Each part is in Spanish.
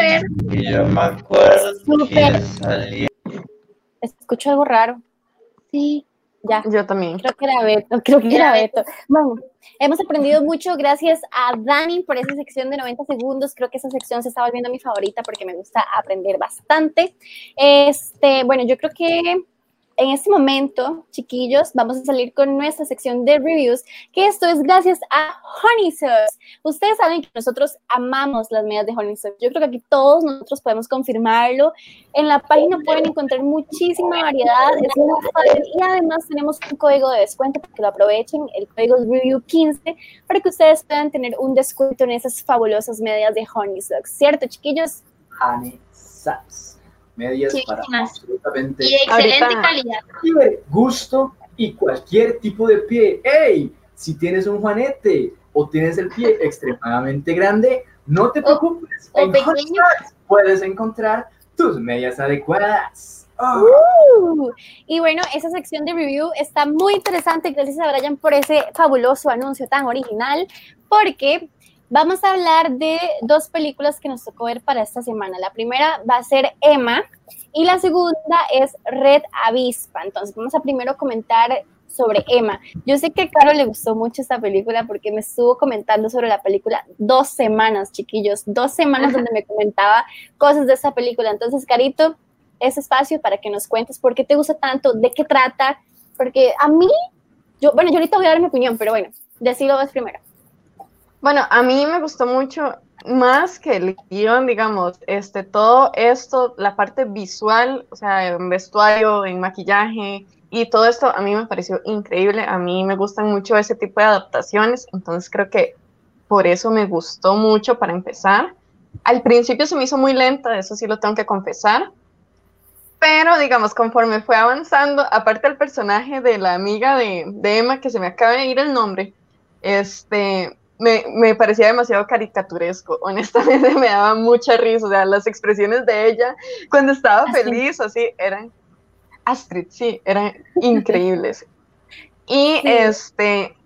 ¡Súper! yo me acuerdo Súper. que salía. Escucho algo raro. Sí, ya. Yo también. Creo que era Beto, creo que era Beto. Bueno, hemos aprendido mucho gracias a Dani por esa sección de 90 segundos. Creo que esa sección se está volviendo mi favorita porque me gusta aprender bastante. Este, bueno, yo creo que en este momento, chiquillos, vamos a salir con nuestra sección de reviews, que esto es gracias a Honey Sauce. Ustedes saben que nosotros amamos las medias de Honey Sauce. Yo creo que aquí todos nosotros podemos confirmarlo. En la página pueden encontrar muchísima variedad, es muy fácil y además tenemos un código de descuento para que lo aprovechen. El código es Review15 para que ustedes puedan tener un descuento en esas fabulosas medias de Honey Sauce. ¿Cierto, chiquillos? Honey Medias para Chivísimas. absolutamente Y de excelente calidad. gusto y cualquier tipo de pie. ¡Ey! Si tienes un juanete o tienes el pie extremadamente grande, no te preocupes. o en Honey pequeño. Socks puedes encontrar tus medias adecuadas. Ah, Uh, y bueno, esa sección de review está muy interesante. Gracias a Brian por ese fabuloso anuncio tan original, porque vamos a hablar de dos películas que nos tocó ver para esta semana. La primera va a ser Emma y la segunda es Red Avispa. Entonces, vamos a primero comentar sobre Emma. Yo sé que a Caro le gustó mucho esta película porque me estuvo comentando sobre la película dos semanas, chiquillos, dos semanas donde me comentaba cosas de esta película. Entonces, Carito, ese espacio para que nos cuentes por qué te gusta tanto, de qué trata, porque a mí, yo, bueno, yo ahorita voy a dar mi opinión, pero bueno, decilo vos primero. Bueno, a mí me gustó mucho, más que el guion, digamos, este, todo esto, la parte visual, o sea, en vestuario, en maquillaje y todo esto, a mí me pareció increíble. A mí me gustan mucho ese tipo de adaptaciones, entonces creo que por eso me gustó mucho para empezar. Al principio se me hizo muy lenta, eso sí lo tengo que confesar. Pero, digamos, conforme fue avanzando, aparte del personaje de la amiga de, de Emma, que se me acaba de ir el nombre, este, me, me parecía demasiado caricaturesco. Honestamente, me daba mucha risa. O sea, las expresiones de ella cuando estaba Astrid. feliz, así, eran. Astrid, sí, eran increíbles. Y Sí. este,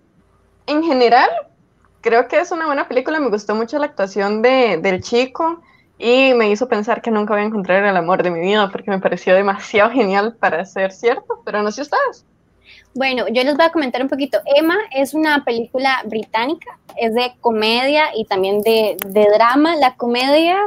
en general, creo que es una buena película. Me gustó mucho la actuación de, del chico y me hizo pensar que nunca voy a encontrar el amor de mi vida porque me pareció demasiado genial para ser cierto, pero no sé ustedes. Bueno, yo les voy a comentar un poquito. Emma es una película británica, es de comedia y también de, de drama. La comedia,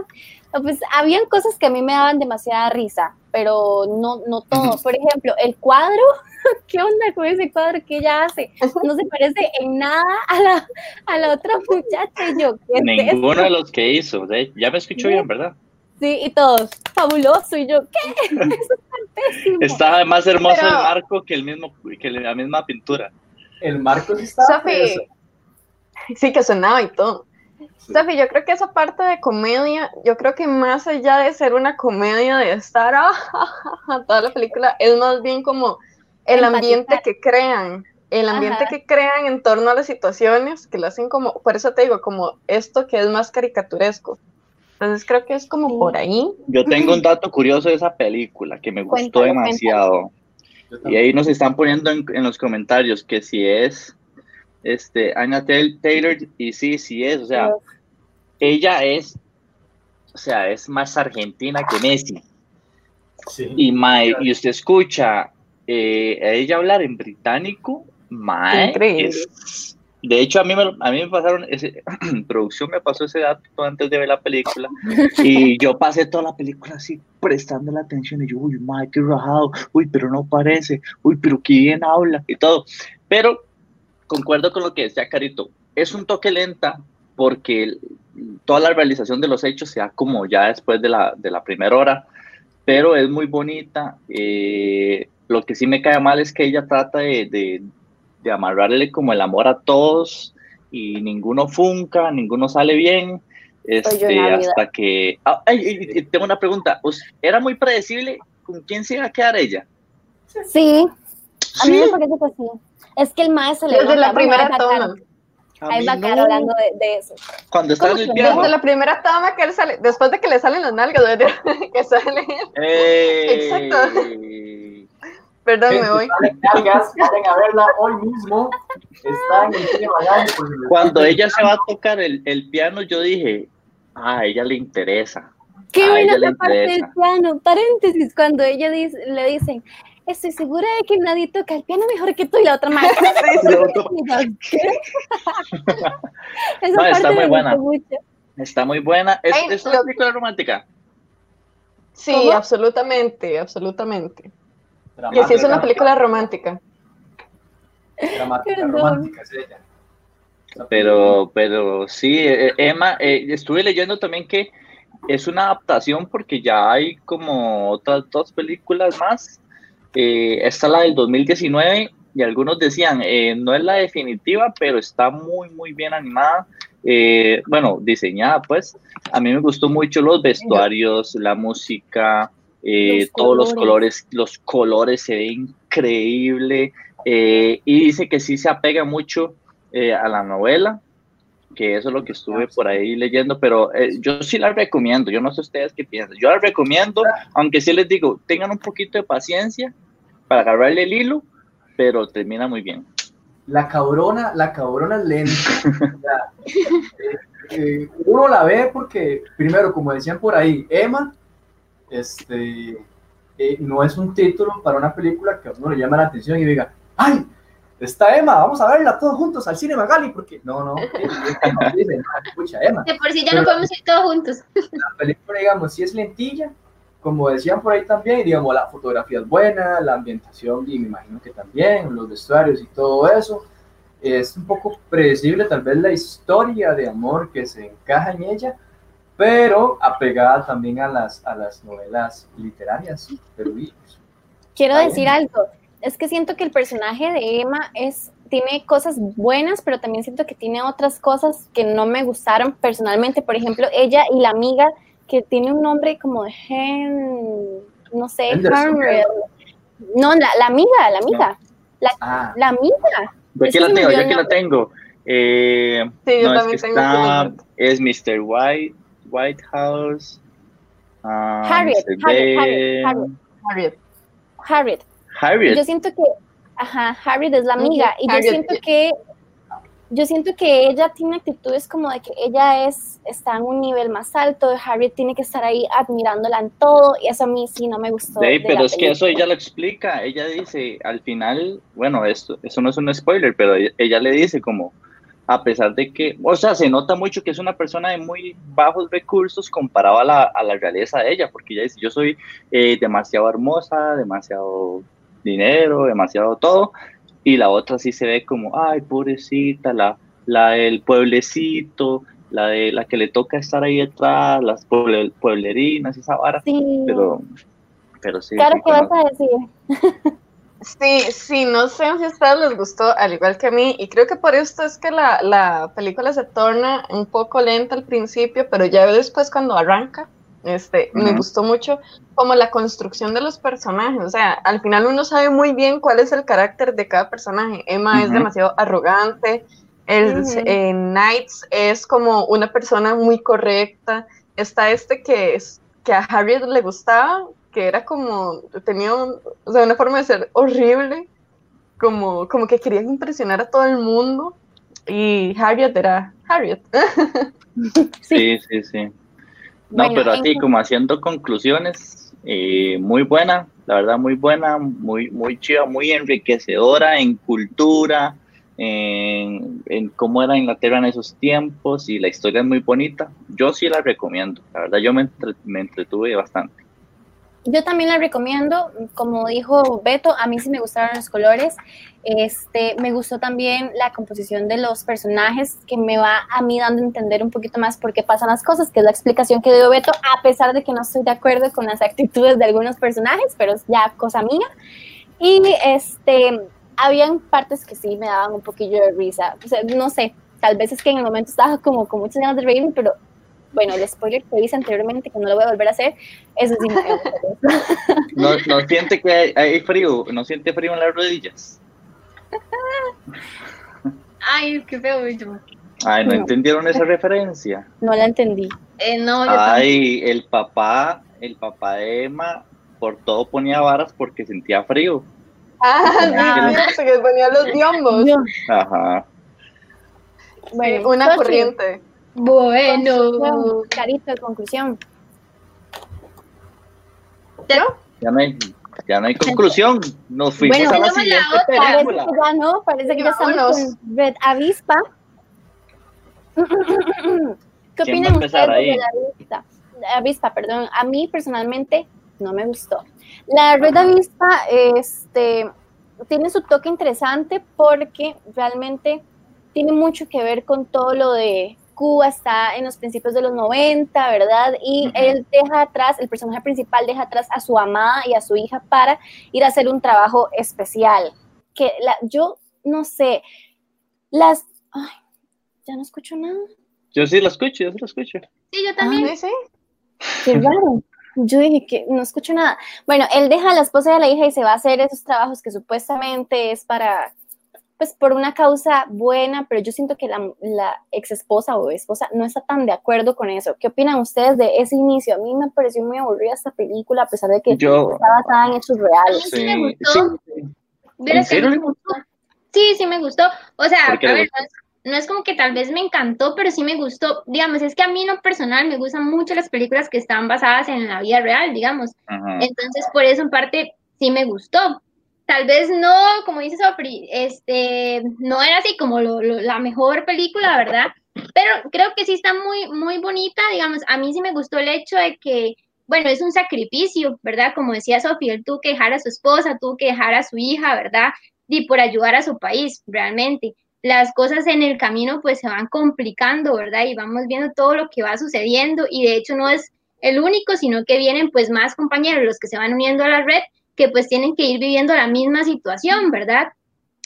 pues habían cosas que a mí me daban demasiada risa, pero no, no todo. Por ejemplo, el cuadro, ¿qué onda con ese cuadro que ella hace? No se parece en nada a la, a la otra muchacha. Y yo, ¿qué es Ninguno de los que hizo. de- ya me escuchó bien, ¿verdad? Sí, y todos, fabuloso. Y yo, ¿qué? Eso es tan pésimo. Estaba más hermoso Pero- el marco que el mismo que la misma pintura. El marco sí estaba sí que sonaba y todo. Sofi, yo creo que esa parte de comedia, yo creo que más allá de ser una comedia de estar ah, ja, toda la película, es más bien como el Empatizar. ambiente que crean, el ambiente Ajá. que crean en torno a las situaciones, que lo hacen como, por eso te digo, como esto que es más caricaturesco. Entonces creo que es como Sí. por ahí. Yo tengo un dato curioso de esa película que me gustó demasiado. Y ahí nos están poniendo en, en los comentarios que si es este Anya Taylor y sí, sí es, o sea, ella es, o sea, es más argentina que Messi. Sí. Y mae, y usted escucha eh, a ella hablar en británico, mae, Increíble. es- de hecho a mí me, a mí me pasaron ese producción me pasó ese dato antes de ver la película y yo pasé toda la película así prestando la atención y yo, uy, mae, qué rajado, uy, pero no parece, uy, pero qué bien habla y todo. Pero concuerdo con lo que decía Carito, es un toque lenta porque toda la realización de los hechos se da como ya después de la, de la primera hora, pero es muy bonita. eh, lo que sí me cae mal es que ella trata de, de, de amarrarle como el amor a todos y ninguno funca, ninguno sale bien. Este, hasta que. Ah, ay, tengo una pregunta. ¿Us- ¿Era muy predecible con quién se iba a quedar ella? Sí, a mí Sí. me parece que sí. Es que el maestro le Desde la primera ahí va Caro, toma. A Ahí va no. Hablando de, de eso. Cuando está en ¿Cómo el piano. Desde la primera toma que él sale, después de que le salen las nalgas, que sale ¡Ey! Exacto. Perdón, Gente, me voy. salen nalgas, vayan a verla hoy mismo. Está en el cine Magaña, por si les Cuando ella se va a tocar el, el piano, yo dije, ah, a ella le interesa. Qué A buena esa parte del piano. Paréntesis, cuando ella dice, le dicen, estoy segura de que nadie toca el piano mejor que tú y la otra. Esa No, está parte muy me buena. mucho. Está muy buena. Es, Ay, es una película romántica. Sí, ¿Cómo? absolutamente, absolutamente. Sí es una película romántica. dramática, Perdón. romántica es ella. Pero, pero sí, eh, Emma, eh, estuve leyendo también que es una adaptación porque ya hay como otras dos películas más. Eh, esta es la del 2019 y algunos decían, eh, no es la definitiva, pero está muy, muy bien animada. Eh, bueno, diseñada pues. A mí me gustó mucho los vestuarios, la música, eh, Los todos los colores. colores, los colores se ven increíble. eh, y dice que sí se apega mucho eh, a la novela, que eso es lo que estuve por ahí leyendo, pero eh, yo sí la recomiendo, yo no sé ustedes qué piensan, yo la recomiendo, aunque sí les digo, tengan un poquito de paciencia para agarrarle el hilo, pero termina muy bien. La cabrona, la cabrona es lenta. Eh, eh, uno la ve porque, primero, como decían por ahí, Emma, este, eh, no es un título para una película que a uno le llama la atención y diga, ¡ay! Está Emma, vamos a verla todos juntos al cine Magali, porque no, no, eh, no, dicen, "Ah, escucha Emma. De por sí ya no podemos ir todos juntos. la película, digamos, sí es lentilla, como decían por ahí también, digamos, la fotografía es buena, la ambientación, y me imagino que también, los vestuarios y todo eso. Es un poco predecible tal vez la historia de amor que se encaja en ella, pero apegada también a las, a las novelas literarias peruvinas. Quiero decir algo. Es que siento que el personaje de Emma es, tiene cosas buenas, pero también siento que tiene otras cosas que no me gustaron personalmente. Por ejemplo, ella y la amiga que tiene un nombre como de Hen, no sé. Henry. No, la, la amiga, la amiga. Ah, La amiga. Yo Es aquí la tengo, yo aquí la tengo. Eh, Sí, yo no, es también que tengo está- es Mr. White, White House. ah, Harriet. Harriet, Harriet, Harriet. Harriet. Harriet. Yo siento que, ajá, Harriet es la amiga y yo siento que, yo siento que ella tiene actitudes como de que ella es, está en un nivel más alto, Harriet tiene que estar ahí admirándola en todo y eso a mí sí no me gustó. Sí, pero es que eso ella lo explica. Ella dice, al final, bueno, esto, eso no es un spoiler, pero ella, ella le dice como, a pesar de que, o sea, se nota mucho que es una persona de muy bajos recursos comparado a la, a la realeza de ella, porque ella dice, yo soy eh, demasiado hermosa, demasiado dinero, demasiado todo, y la otra sí se ve como, ay, pobrecita, la, la del pueblecito, la de la que le toca estar ahí detrás, las pueble- pueblerinas, esa vara, Sí, pero, pero sí. claro sí, que vas a decir. Sí, sí, no sé si a ustedes les gustó, al igual que a mí, y creo que por esto es que la, la película se torna un poco lenta al principio, pero ya después cuando arranca, este, me gustó mucho como la construcción de los personajes, o sea, al final uno sabe muy bien cuál es el carácter de cada personaje. Emma es demasiado arrogante, el, eh, Knights es como una persona muy correcta, está este que es que a Harriet le gustaba, que era como, tenía un- o sea, una forma de ser horrible, como, como que quería impresionar a todo el mundo, y Harriet era Harriet. Sí, sí, sí. No, Bueno, pero así como haciendo conclusiones, eh, muy buena, la verdad muy buena, muy, muy chiva, muy enriquecedora en cultura, en, en cómo era Inglaterra en esos tiempos y la historia es muy bonita. Yo sí la recomiendo, la verdad yo me, entre- me entretuve bastante. Yo también la recomiendo, como dijo Beto, a mí sí me gustaron los colores. Este, me gustó también la composición de los personajes, que me va a mí dando a entender un poquito más por qué pasan las cosas, que es la explicación que dio Beto, a pesar de que no estoy de acuerdo con las actitudes de algunos personajes, pero es ya cosa mía. Y este, habían partes que sí me daban un poquillo de risa. O sea, no sé, tal vez es que en el momento estaba como con muchas ganas de reírme, pero bueno, el spoiler que hice anteriormente, que no lo voy a volver a hacer, eso sí me. ¿No, no siente que hay, hay frío? ¿No siente frío en las rodillas? Ay, qué feo, bicho. Ay, ¿no No. entendieron esa referencia? No la entendí. Eh, no, yo. Ay, el papá, el papá de Emma por todo ponía varas porque sentía frío. Ah, sí, que ponía los biombos. Yo- Ajá. Bueno, una Sochi, corriente. Bueno. conclusión, Carito, de conclusión. Ya no hay, ya no hay conclusión. Nos fuimos Bueno, a la siguiente otra. Parece que ya no, parece que ya estamos con Red Avispa. ¿Qué ¿Quién va a opinan ustedes ahí? de la avispa? Avispa, perdón. A mí personalmente no me gustó. La Red Avispa este, tiene su toque interesante porque realmente tiene mucho que ver con todo lo de Cuba, está en los principios de los 90, ¿verdad? Y él deja atrás, el personaje principal deja atrás a su amada y a su hija para ir a hacer un trabajo especial. Que la, yo no sé, las... Ay, ya no escucho nada. Yo sí lo escucho, yo sí lo escucho. Sí, yo también. Sí, sí. Qué raro. Yo dije que no escucho nada. Bueno, él deja a la esposa y a la hija y se va a hacer esos trabajos que supuestamente es para, pues por una causa buena, pero yo siento que la, la ex esposa o esposa no está tan de acuerdo con eso. ¿Qué opinan ustedes de ese inicio? A mí me pareció muy aburrida esta película, a pesar de que Yo, está basada en hechos reales. sí me sí, gustó. sí. Vieras ¿En que serio me le gustó. Sí, sí me gustó. O sea, a ¿Por qué le ver, no es, no es como que tal vez me encantó, pero sí me gustó. Digamos, es que a mí en lo personal me gustan mucho las películas que están basadas en la vida real, digamos. Ajá. Entonces, por eso en parte sí me gustó. Tal vez no, como dice Sofri, este, no era así como lo- la mejor película, ¿verdad? Pero creo que sí está muy, muy bonita, digamos, a mí sí me gustó el hecho de que, bueno, es un sacrificio, ¿verdad? Como decía Sofía, él tuvo que dejar a su esposa, tuvo que dejar a su hija, ¿verdad? Y por ayudar a su país, realmente. Las cosas en el camino pues se van complicando, ¿verdad? Y vamos viendo todo lo que va sucediendo y de hecho no es el único, sino que vienen pues más compañeros, los que se van uniendo a la red, que pues tienen que ir viviendo la misma situación, ¿verdad?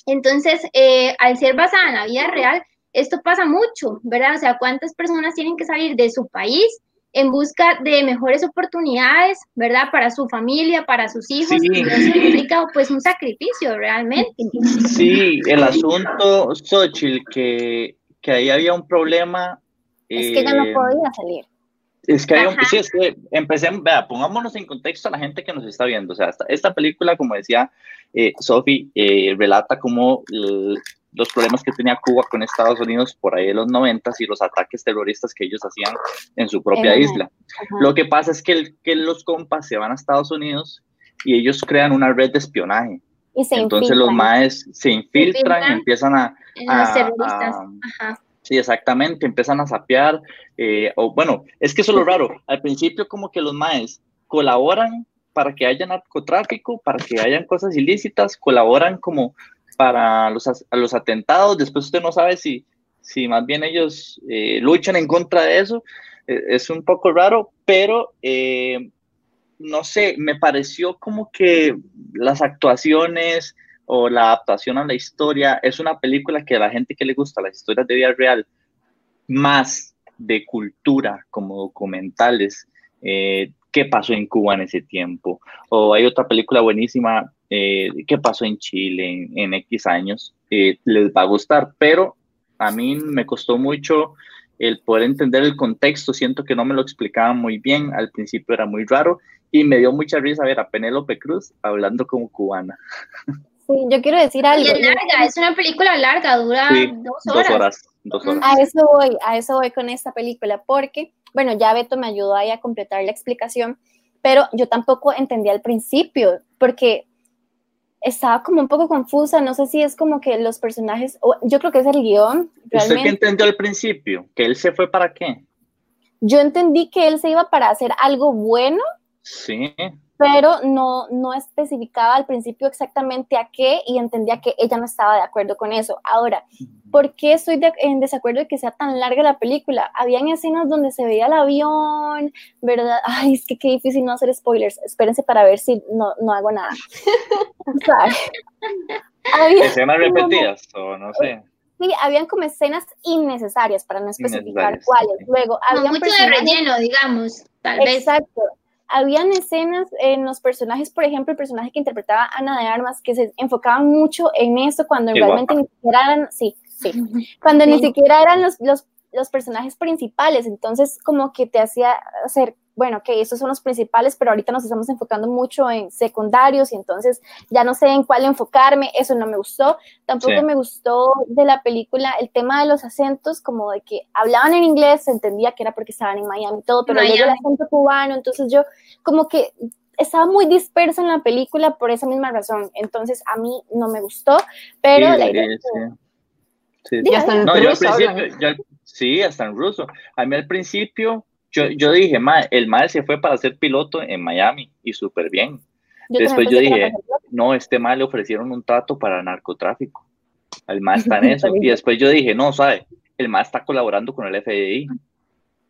Entonces, eh, al ser basada en la vida real, esto pasa mucho, ¿verdad? O sea, ¿cuántas personas tienen que salir de su país en busca de mejores oportunidades, ¿verdad? Para su familia, para sus hijos, Sí. y eso implica pues un sacrificio realmente. Sí, el asunto, Xochitl, que, que ahí había un problema. Es que ella no eh, podía salir. Es que, un, sí, es que empecemos, vea, pongámonos en contexto a la gente que nos está viendo. O sea, esta, esta película, como decía eh, Sophie, eh, relata cómo l- los problemas que tenía Cuba con Estados Unidos por ahí de los 90 y los ataques terroristas que ellos hacían en su propia isla. Ajá. Lo que pasa es que, el- que los compas se van a Estados Unidos y ellos crean una red de espionaje. Y se Entonces infiltran. los maes se infiltran, infiltran. empiezan a, a- terroristas. a- Ajá. Sí, exactamente, empiezan a sapear, eh, o bueno, es que eso es lo raro, al principio como que los maes colaboran para que haya narcotráfico, para que hayan cosas ilícitas, colaboran como para los, los atentados, después usted no sabe si, si más bien ellos eh, luchan en contra de eso, Eh, es un poco raro, pero eh, no sé, me pareció como que las actuaciones o la adaptación a la historia es una película que a la gente que le gusta las historias de vida real, más de cultura como documentales, eh, qué pasó en Cuba en ese tiempo, o hay otra película buenísima, eh, qué pasó en Chile en, en X años, eh, les va a gustar, pero a mí me costó mucho el poder entender el contexto, siento que no me lo explicaban muy bien, al principio era muy raro y me dio mucha risa ver a Penélope Cruz hablando como cubana. Sí, yo quiero decir algo. Y es larga, es una película larga, dura Sí, dos Dos horas. dos horas. A eso voy, a eso voy con esta película, porque, bueno, ya Beto me ayudó ahí a completar la explicación, pero yo tampoco entendía al principio, porque estaba como un poco confusa, no sé si es como que los personajes, o yo creo que es el guion, ¿Usted qué realmente. entendió al principio? ¿Que él se fue para qué? Yo entendí que él se iba para hacer algo bueno, Sí, pero no, no especificaba al principio exactamente a qué y entendía que ella no estaba de acuerdo con eso. Ahora, ¿por qué estoy de- en desacuerdo de que sea tan larga la película? Habían escenas donde se veía el avión, ¿verdad? Ay, es que qué difícil no hacer spoilers. Espérense para ver si no, no hago nada. O sea, había- escenas repetidas o no sé. sí, habían como escenas innecesarias para no especificar cuáles. sí. Luego, Como habían mucho de relleno, digamos, tal vez. Exacto. Habían escenas en los personajes, por ejemplo, el personaje que interpretaba Ana de Armas, que se enfocaban mucho en eso cuando realmente guapa. ni siquiera eran, sí, sí, cuando ni siquiera eran los, los, los personajes principales. Entonces, como que te hacía hacer, bueno, que estos son los principales, pero ahorita nos estamos enfocando mucho en secundarios y entonces ya no sé en cuál enfocarme, eso no me gustó. Tampoco me gustó de la película el tema de los acentos, como de que hablaban en inglés, se entendía que era porque estaban en Miami y todo, pero luego el acento cubano, entonces yo como que estaba muy dispersa en la película por esa misma razón, entonces a mí no me gustó, pero la idea... Sí, sí. no, yo al principio, sí, hasta en ruso. A mí al principio yo, yo dije, ma, el mal se fue para ser piloto en Miami y súper bien. Después yo dije, no, este mal le ofrecieron un trato para narcotráfico. El mal está en eso. y después yo dije, no, sabe, el mal está colaborando con el FBI.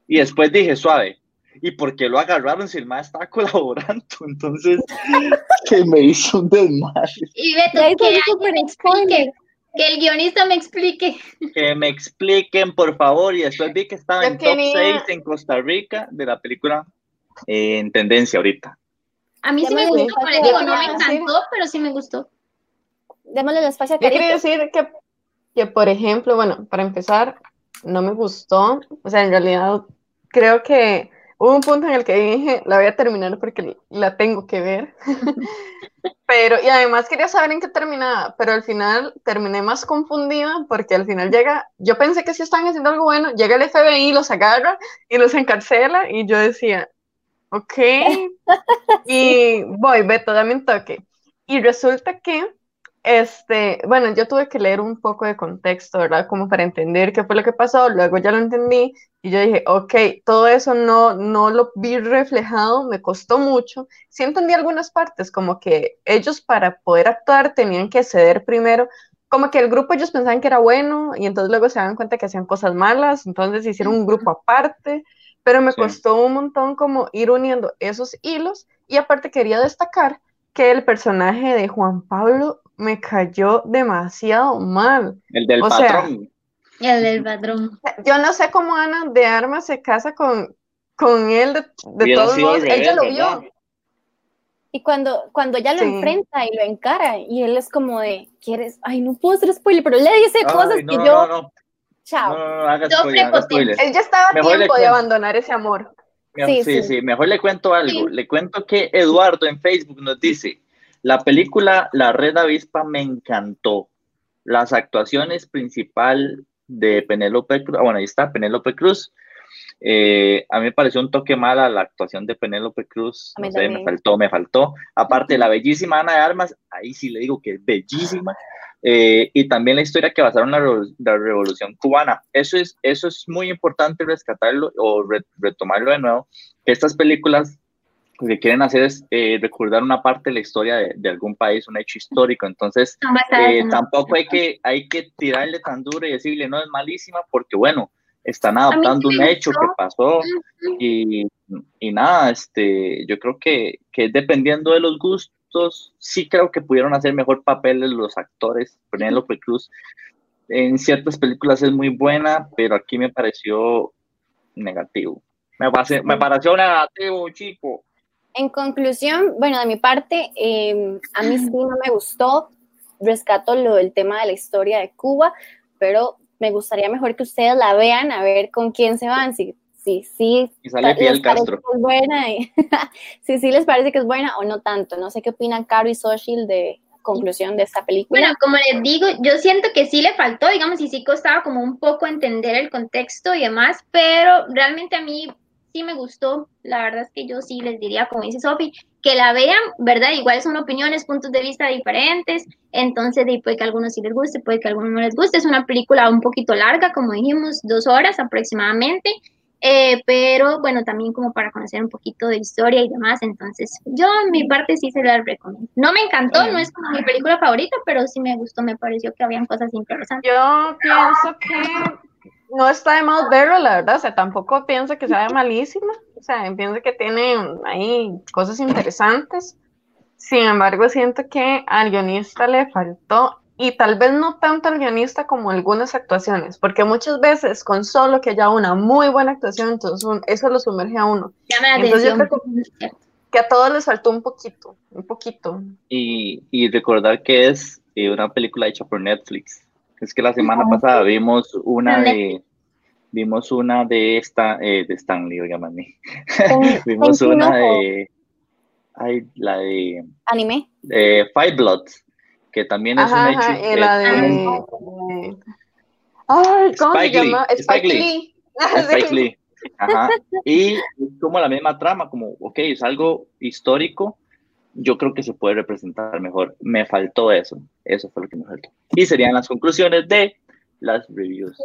Y después dije, suave, ¿y por qué lo agarraron si el mal está colaborando? Entonces, que me hizo un desmadre. Y Beto, que explique, que el guionista me explique. Que me expliquen, por favor. Y después vi que estaba en top 6 en Costa Rica de la película eh, en tendencia ahorita. A mí sí me gustó, pero digo, no me encantó, pero sí me gustó. Démosle el espacio a Yo quería decir que, que, por ejemplo, bueno, para empezar, no me gustó. O sea, en realidad creo que hubo un punto en el que dije, la voy a terminar porque la tengo que ver. pero, y además quería saber en qué terminaba, pero al final terminé más confundida porque al final llega, yo pensé que si estaban haciendo algo bueno, llega el FBI, los agarra y los encarcela y yo decía, ok, y voy, Beto, dame un toque. Y resulta que este, bueno, yo tuve que leer un poco de contexto, ¿verdad? Como para entender qué fue lo que pasó, luego ya lo entendí y yo dije, ok, todo eso no, no lo vi reflejado, me costó mucho. Sí entendí algunas partes, como que ellos para poder actuar tenían que ceder primero, como que el grupo ellos pensaban que era bueno y entonces luego se dan cuenta que hacían cosas malas, entonces hicieron un grupo aparte, pero me costó un montón como ir uniendo esos hilos y aparte quería destacar que el personaje de Juan Pablo me cayó demasiado mal. El del patrón. El del patrón. Yo no sé cómo Ana de Armas se casa con, con él de, todos modos. Ella lo vio. Y cuando, cuando ya lo enfrenta y lo encara, y él es como de, ¿quieres? Ay, no puedo hacer spoiler, pero le dice cosas que yo. No, Chao. Él ya estaba a tiempo de abandonar ese amor. Sí sí, sí, mejor le cuento algo. Le cuento que Eduardo en Facebook nos dice: la película La Red Avispa me encantó. Las actuaciones principal de Penélope Cruz, ah, bueno, ahí está Penélope Cruz. Eh, a mí me pareció un toque mala la actuación de Penélope Cruz. No sé, me faltó, me faltó. Aparte, la bellísima Ana de Armas, ahí sí le digo que es bellísima. Eh, y también la historia que basaron la, la, revolución cubana. Eso es, eso es muy importante rescatarlo o retomarlo de nuevo. Estas películas lo que quieren hacer es eh, recordar una parte de la historia de, algún país, un hecho histórico. Entonces, eh, tampoco hay que, hay que tirarle tan duro y decirle, no, es malísima, porque bueno, están adaptando un hecho que pasó y, y, nada, este, yo creo que, que dependiendo de los gustos, sí creo que pudieron hacer mejor papeles los actores. Penélope Cruz en ciertas películas es muy buena, pero aquí me pareció negativo. Me, me pareció negativo, chico. En conclusión, bueno, de mi parte, em, a mí sí no me gustó, rescato lo del tema de la historia de Cuba, pero me gustaría mejor que ustedes la vean, a ver con quién se van, si sí, sí, y sale les Castro. es buena, si sí les parece que es buena o no tanto. No sé qué opinan Caro y Soshil de conclusión de esta película. Bueno, como les digo, yo siento que sí le faltó, digamos, y sí costaba como un poco entender el contexto y demás, pero realmente a mí sí me gustó. La verdad es que yo sí les diría, como dice Sofi, que la vean, ¿verdad? Igual son opiniones, puntos de vista diferentes. Entonces, puede que a algunos sí les guste, puede que a algunos no les guste. Es una película un poquito larga, como dijimos, dos horas aproximadamente. Eh, pero bueno, también como para conocer un poquito de historia y demás. Entonces, yo en mi parte sí se la recomiendo. No me encantó, no es como mi película favorita, pero sí me gustó, me pareció que habían cosas interesantes. Yo pienso que no está de mal verlo, la verdad, o sea, tampoco pienso que sea malísima, o sea, pienso que tiene ahí cosas interesantes, sin embargo, siento que al guionista le faltó, y tal vez no tanto al guionista como algunas actuaciones, porque muchas veces con solo que haya una muy buena actuación, entonces eso lo sumerge a uno. Entonces, que, a todos les faltó un poquito, un poquito. Y, y recordar que es eh, una película hecha por Netflix. Es que la semana pasada vimos una de, Vimos una de esta, eh, de Stanley, oigan a mí. Ten- Vimos una de, ay, la de Anime. eh, Five Bloods, que también es Ajá, un ajá, hecho. y la de... de- Ay, ¿cómo Spike se Lee, llama? Spike Spike Lee. Lee. Spike. Lee. Ajá. Y como la misma trama, como, ok, es algo histórico, yo creo que se puede representar mejor. Me faltó eso, eso fue lo que me faltó. Y serían las conclusiones de las reviews.